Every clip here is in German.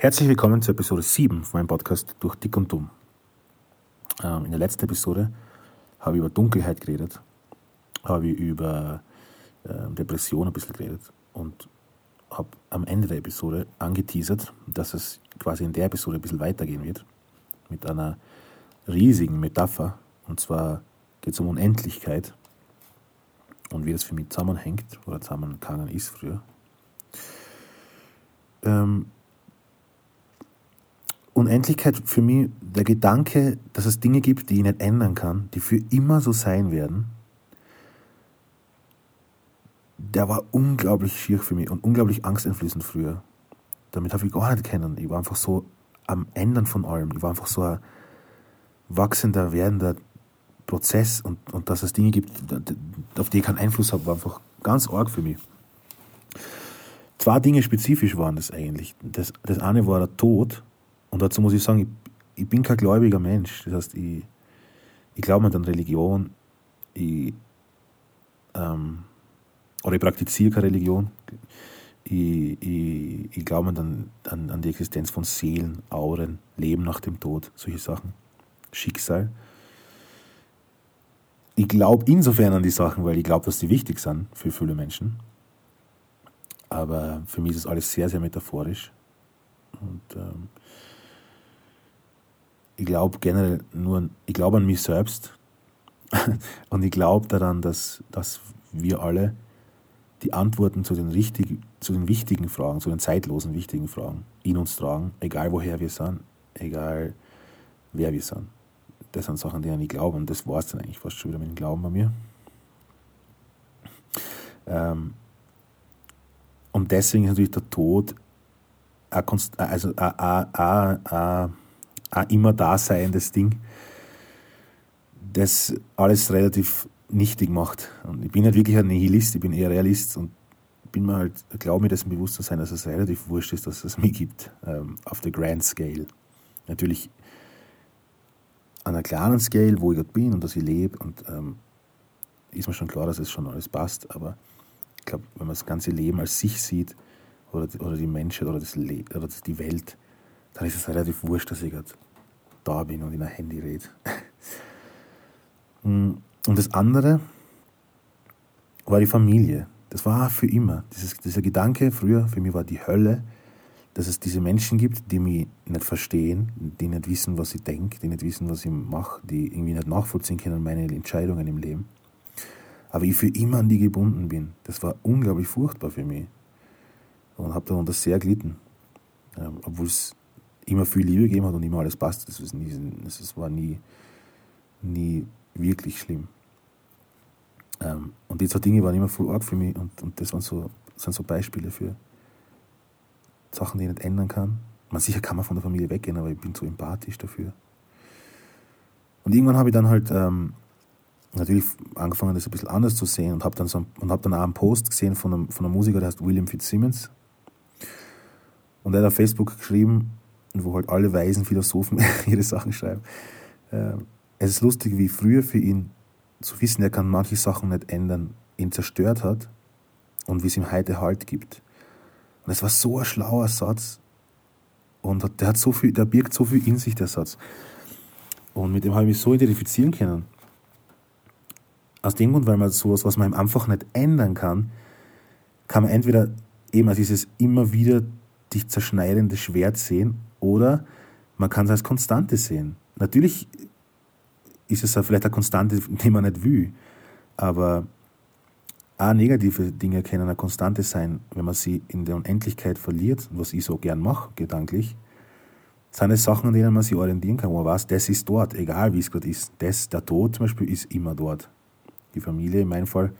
Herzlich willkommen zur Episode 7 von meinem Podcast Durch Dick und Dumm. Ähm, in der letzten Episode habe ich über Dunkelheit geredet, habe ich über ähm, Depression ein bisschen geredet und habe am Ende der Episode angeteasert, dass es quasi in der Episode ein bisschen weitergehen wird mit einer riesigen Metapher. Und zwar geht es um Unendlichkeit und wie das für mich zusammenhängt oder zusammengegangen ist früher. Ähm, Unendlichkeit für mich der Gedanke, dass es Dinge gibt, die ich nicht ändern kann, die für immer so sein werden, der war unglaublich schier für mich und unglaublich angsteinflößend früher. Damit habe ich gar nicht kennen. Ich war einfach so am Ändern von allem. Ich war einfach so ein wachsender, werdender Prozess und, und dass es Dinge gibt, auf die ich keinen Einfluss habe, war einfach ganz arg für mich. Zwei Dinge spezifisch waren das eigentlich. Das, das eine war der Tod und dazu muss ich sagen, ich, ich bin kein gläubiger Mensch. Das heißt, ich, ich glaube nicht an Religion, ich, ähm, oder ich praktiziere keine Religion. Ich, ich, ich glaube an, an, an die Existenz von Seelen, Auren, Leben nach dem Tod, solche Sachen. Schicksal. Ich glaube insofern an die Sachen, weil ich glaube, dass die wichtig sind für viele Menschen. Aber für mich ist das alles sehr, sehr metaphorisch. Und ähm, ich glaube generell nur, ich glaube an mich selbst und ich glaube daran, dass, dass wir alle die Antworten zu den, richtig, zu den wichtigen Fragen, zu den zeitlosen wichtigen Fragen in uns tragen, egal woher wir sind, egal wer wir sind. Das sind Sachen, die ich nicht glaube und das war es dann eigentlich fast schon wieder mit dem Glauben bei mir. Ähm, und deswegen ist natürlich der Tod ein, also ein, ein, ein, immer daseiendes Ding, das alles relativ nichtig macht. Und ich bin nicht wirklich ein Nihilist, ich bin eher Realist und bin mir halt, glaube mir dessen bewusst zu sein, dass es relativ wurscht ist, dass es mich gibt, ähm, auf der Grand Scale. Natürlich an einer kleinen Scale, wo ich gerade bin und dass ich lebe und ähm, ist mir schon klar, dass es schon alles passt, aber ich glaube, wenn man das ganze Leben als sich sieht oder, oder die Menschheit oder, das oder das, die Welt, dann ist es relativ wurscht, dass ich gerade da bin und in ein Handy rede. Hm, und das andere war die Familie. Das war für immer. Dieses, dieser Gedanke früher, für mich war die Hölle, dass es diese Menschen gibt, die mich nicht verstehen, die nicht wissen, was ich denke, die nicht wissen, was ich mache, die irgendwie nicht nachvollziehen können, meine Entscheidungen im Leben. Aber ich für immer an die gebunden bin. Das war unglaublich furchtbar für mich. Und habe darunter sehr gelitten. Ähm, Obwohl es immer viel Liebe gegeben hat und immer alles passt. Das, nie, das war nie, nie wirklich schlimm. Ähm, und die zwei Dinge waren immer voll arg für mich und, und das waren so, sind so Beispiele für Sachen, die ich nicht ändern kann. Man sicher kann man von der Familie weggehen, aber ich bin zu empathisch dafür. Und irgendwann habe ich dann halt ähm, natürlich angefangen, das ein bisschen anders zu sehen und habe dann, so, hab dann auch einen Post gesehen von einem, von einem Musiker, der heißt William Fitzsimmons. Und er hat auf Facebook geschrieben, wo halt alle weisen Philosophen ihre Sachen schreiben. Ähm, es ist lustig, wie früher für ihn zu wissen, er kann manche Sachen nicht ändern, ihn zerstört hat und wie es ihm heute Halt gibt. Und es war so ein schlauer Satz und der hat so viel, der birgt so viel in sich, der Satz. Und mit dem habe ich mich so identifizieren können. Aus dem Grund, weil man sowas, was man einfach nicht ändern kann, kann man entweder eben als dieses immer wieder dich zerschneidende Schwert sehen oder man kann es als Konstante sehen. Natürlich ist es vielleicht eine Konstante, die man nicht will. Aber auch negative Dinge können eine Konstante sein, wenn man sie in der Unendlichkeit verliert, was ich so gern mache, gedanklich. Sind es Sachen, an denen man sich orientieren kann, wo man weiß, das ist dort, egal wie es gerade ist. Das, der Tod zum Beispiel ist immer dort. Die Familie in meinem Fall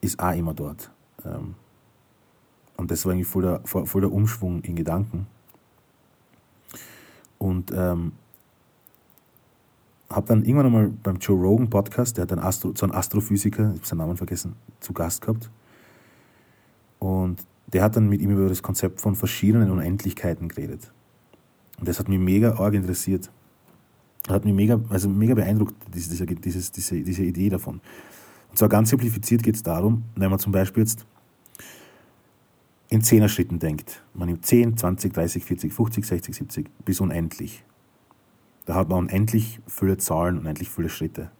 ist auch immer dort. Ähm, und das war eigentlich voll der, voll der Umschwung in Gedanken. Und ähm, habe dann irgendwann einmal beim Joe Rogan Podcast, der hat einen Astro, so einen Astrophysiker, ich habe seinen Namen vergessen, zu Gast gehabt. Und der hat dann mit ihm über das Konzept von verschiedenen Unendlichkeiten geredet. Und das hat mich mega arg interessiert. hat mich mega, also mega beeindruckt, diese, diese, diese, diese Idee davon. Und zwar ganz simplifiziert geht es darum, wenn man zum Beispiel jetzt in Zehner-Schritten denkt. Man nimmt 10, 20, 30, 40, 50, 60, 70 bis unendlich. Da hat man unendlich viele Zahlen, unendlich viele Schritte.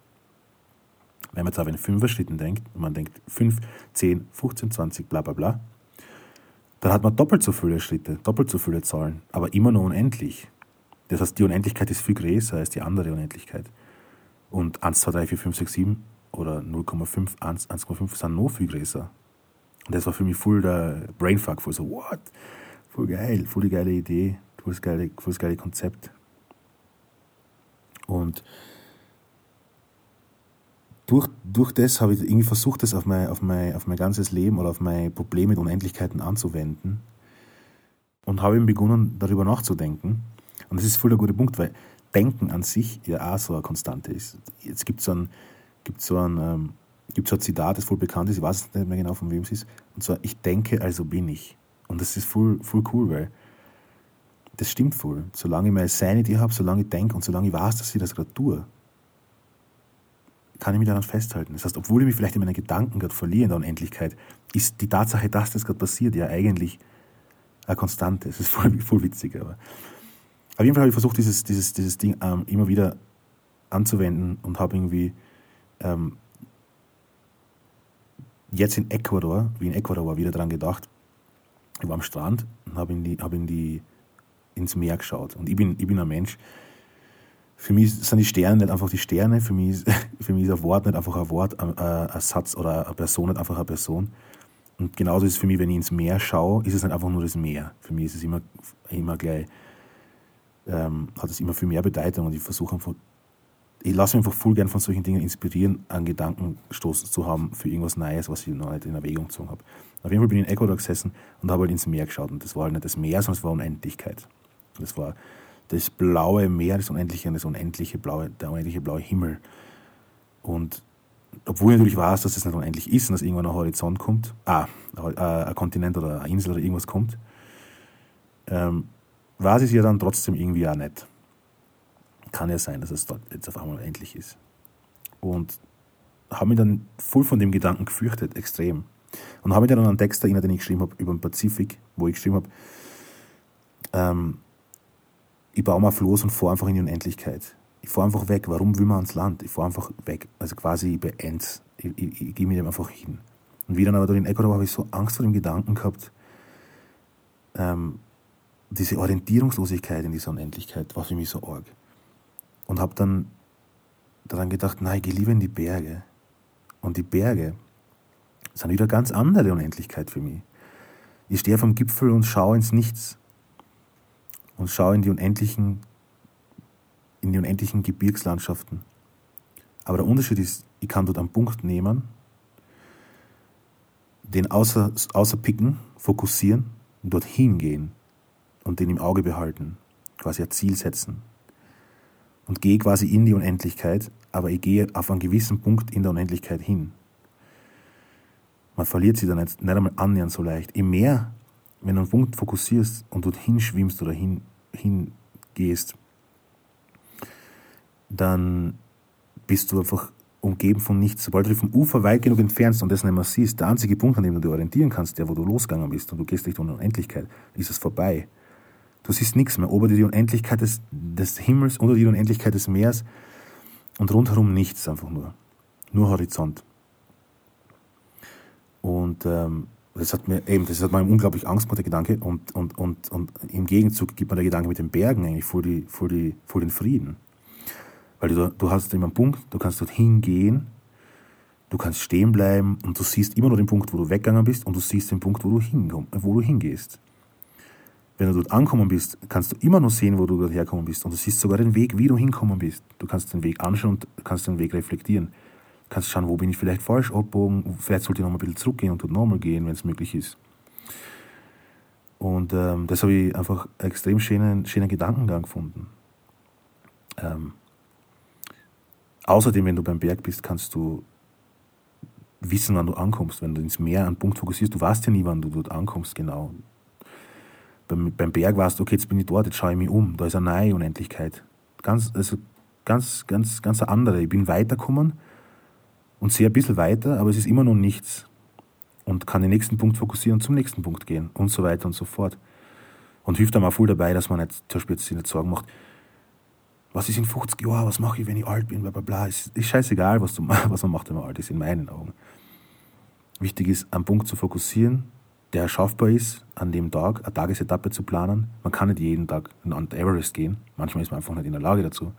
Wenn man jetzt aber in Fünfer-Schritten denkt, und man denkt 5, 10, 15, 20, bla bla bla, dann hat man doppelt so viele Schritte, doppelt so viele Zahlen, aber immer nur unendlich. Das heißt, die Unendlichkeit ist viel größer als die andere Unendlichkeit. Und 1, 2, 3, 4, 5, 6, 7 oder 0,5, 1,5 sind noch viel größer. Und das war für mich voll der Brainfuck, voll so, what? Voll geil, voll die geile Idee, voll das geile, voll das geile Konzept. Und durch, durch das habe ich irgendwie versucht, das auf mein, auf, mein, auf mein ganzes Leben oder auf meine Probleme mit Unendlichkeiten anzuwenden. Und habe eben begonnen, darüber nachzudenken. Und das ist voll der gute Punkt, weil Denken an sich ja auch so eine Konstante ist. Jetzt gibt es so ein, gibt so ein, ähm, gibt so ein Zitat, das voll bekannt ist, ich weiß nicht mehr genau, von wem es ist. Und zwar, ich denke, also bin ich. Und das ist voll, voll cool, weil das stimmt voll. Solange ich meine Sanity habe, solange ich denke und solange ich weiß, dass ich das gerade tue, kann ich mich daran festhalten. Das heißt, obwohl ich mich vielleicht in meinen Gedanken gerade verliere in der Unendlichkeit, ist die Tatsache, dass das gerade passiert, ja eigentlich eine Konstante. Es ist voll, voll witzig. Aber auf jeden Fall habe ich versucht, dieses, dieses, dieses Ding ähm, immer wieder anzuwenden und habe irgendwie ähm, jetzt in Ecuador, wie in Ecuador war, wieder daran gedacht. Ich war am Strand und habe in die, hab in die, ins Meer geschaut. Und ich bin, ich bin ein Mensch, für mich sind die Sterne nicht einfach die Sterne, für mich ist, für mich ist ein Wort nicht einfach ein Wort, ein, ein Satz oder eine Person nicht einfach eine Person. Und genauso ist es für mich, wenn ich ins Meer schaue, ist es nicht einfach nur das Meer. Für mich ist es immer, immer gleich, ähm, hat es immer viel mehr Bedeutung und ich versuche einfach, ich lasse mich einfach voll gern von solchen Dingen inspirieren, einen Gedankenstoß zu haben für irgendwas Neues, was ich noch nicht in Erwägung gezogen habe. Auf jeden Fall bin ich in Ecuador gesessen und habe halt ins Meer geschaut und das war halt nicht das Meer, sondern es war Unendlichkeit. Das war das blaue Meer, das unendliche, das unendliche blaue, der unendliche blaue Himmel. Und obwohl ich natürlich weiß, dass es nicht unendlich ist und dass irgendwann ein Horizont kommt, ah, ein Kontinent oder eine Insel oder irgendwas kommt, ähm, weiß ich es ja dann trotzdem irgendwie auch nicht. Kann ja sein, dass es dort jetzt auf einmal endlich ist. Und habe mich dann voll von dem Gedanken gefürchtet, extrem. Und habe mich dann an einen Text erinnert, den ich geschrieben habe über den Pazifik, wo ich geschrieben habe, ähm, ich baue mal Floß und fahre einfach in die Unendlichkeit. Ich fahre einfach weg. Warum will man ans Land? Ich fahre einfach weg. Also quasi ich beende Ich, ich, ich gehe mit dem einfach hin. Und wie dann aber dort in Ecuador habe ich so Angst vor dem Gedanken gehabt, ähm, diese Orientierungslosigkeit in dieser Unendlichkeit war für mich so arg. Und habe dann daran gedacht, nein, ich gehe lieber in die Berge. Und die Berge sind wieder ganz andere Unendlichkeit für mich. Ich stehe vom Gipfel und schaue ins Nichts und schaue in die unendlichen, in die unendlichen Gebirgslandschaften. Aber der Unterschied ist, ich kann dort einen Punkt nehmen, den außer, außer picken, fokussieren und dorthin gehen und den im Auge behalten, quasi ein Ziel setzen. Und gehe quasi in die Unendlichkeit, aber ich gehe auf einen gewissen Punkt in der Unendlichkeit hin. Man verliert sie dann nicht, nicht einmal annähernd so leicht. Je mehr, wenn du einen Punkt fokussierst und dorthin schwimmst oder hin hingehst, dann bist du einfach umgeben von nichts. Sobald du dich vom Ufer weit genug entfernst und das nicht mehr siehst, der einzige Punkt, an dem du dich orientieren kannst, der, wo du losgegangen bist und du gehst Richtung Unendlichkeit, ist es vorbei. Du siehst nichts mehr. Ober dir die Unendlichkeit des, des Himmels, unter dir die Unendlichkeit des Meeres und rundherum nichts einfach nur. Nur Horizont. Und ähm, das hat mir eben, das hat mir unglaublich Angst gemacht, der Gedanke. Und, und, und, und im Gegenzug gibt mir der Gedanke mit den Bergen eigentlich voll, die, voll, die, voll den Frieden. Weil du, du hast immer einen Punkt, du kannst dort hingehen, du kannst stehen bleiben und du siehst immer nur den Punkt, wo du weggegangen bist und du siehst den Punkt, wo du, hinkomm, wo du hingehst. Wenn du dort angekommen bist, kannst du immer nur sehen, wo du dort herkommen bist. Und du siehst sogar den Weg, wie du hinkommen bist. Du kannst den Weg anschauen und kannst den Weg reflektieren kannst schauen, wo bin ich vielleicht falsch abgebogen, vielleicht sollte ich noch mal ein bisschen zurückgehen und dort nochmal gehen, wenn es möglich ist. Und ähm, das habe ich einfach extrem schönen, schönen Gedankengang gefunden. Ähm, außerdem, wenn du beim Berg bist, kannst du wissen, wann du ankommst. Wenn du ins Meer einen Punkt fokussierst, du weißt ja nie, wann du dort ankommst, genau. Beim, beim Berg weißt du, okay, jetzt bin ich dort, jetzt schaue ich mich um, da ist eine neue Unendlichkeit. Ganz, also ganz, ganz, ganz eine andere. Ich bin weitergekommen und sehe ein bisschen weiter, aber es ist immer noch nichts. Und kann den nächsten Punkt fokussieren und zum nächsten Punkt gehen und so weiter und so fort. Und hilft einem auch voll dabei, dass man nicht, zum Beispiel jetzt sich nicht Sorgen macht, was ist in 50 Jahren, was mache ich, wenn ich alt bin, bla bla bla. Es ist scheißegal, was, du, was man macht, wenn man alt ist, in meinen Augen. Wichtig ist, einen Punkt zu fokussieren, der schaffbar ist, an dem Tag eine Tagesetappe zu planen. Man kann nicht jeden Tag an Everest gehen. Manchmal ist man einfach nicht in der Lage dazu.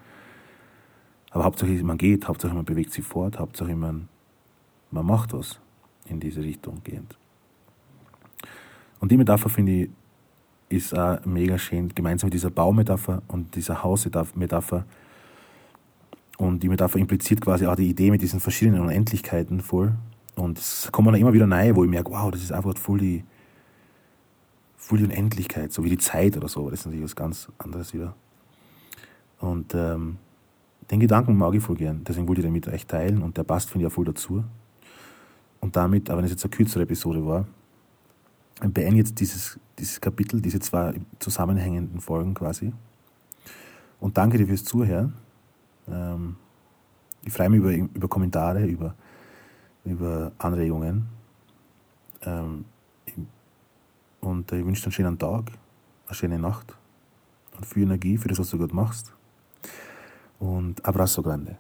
Aber Hauptsache man geht, Hauptsache man bewegt sich fort, Hauptsache man, man macht was in diese Richtung gehend. Und die Metapher finde ich ist auch mega schön, gemeinsam mit dieser Baumetapher und dieser Hausmetapher. Und die Metapher impliziert quasi auch die Idee mit diesen verschiedenen Unendlichkeiten voll. Und es kommen dann immer wieder neue, wo ich merke, wow, das ist einfach voll die, voll die Unendlichkeit, so wie die Zeit oder so. Das ist natürlich was ganz anderes wieder. Und ähm, den Gedanken mag ich voll gern. Deswegen wollte ich den mit euch teilen und der passt, finde ich, auch voll dazu. Und damit, aber wenn es jetzt eine kürzere Episode war, beende jetzt dieses, dieses Kapitel, diese zwei zusammenhängenden Folgen quasi. Und danke dir fürs Zuhören. Ähm, ich freue mich über, über Kommentare, über, über Anregungen. Ähm, und ich wünsche dir einen schönen Tag, eine schöne Nacht und viel Energie für das, was du gerade machst und Abrazo Grande.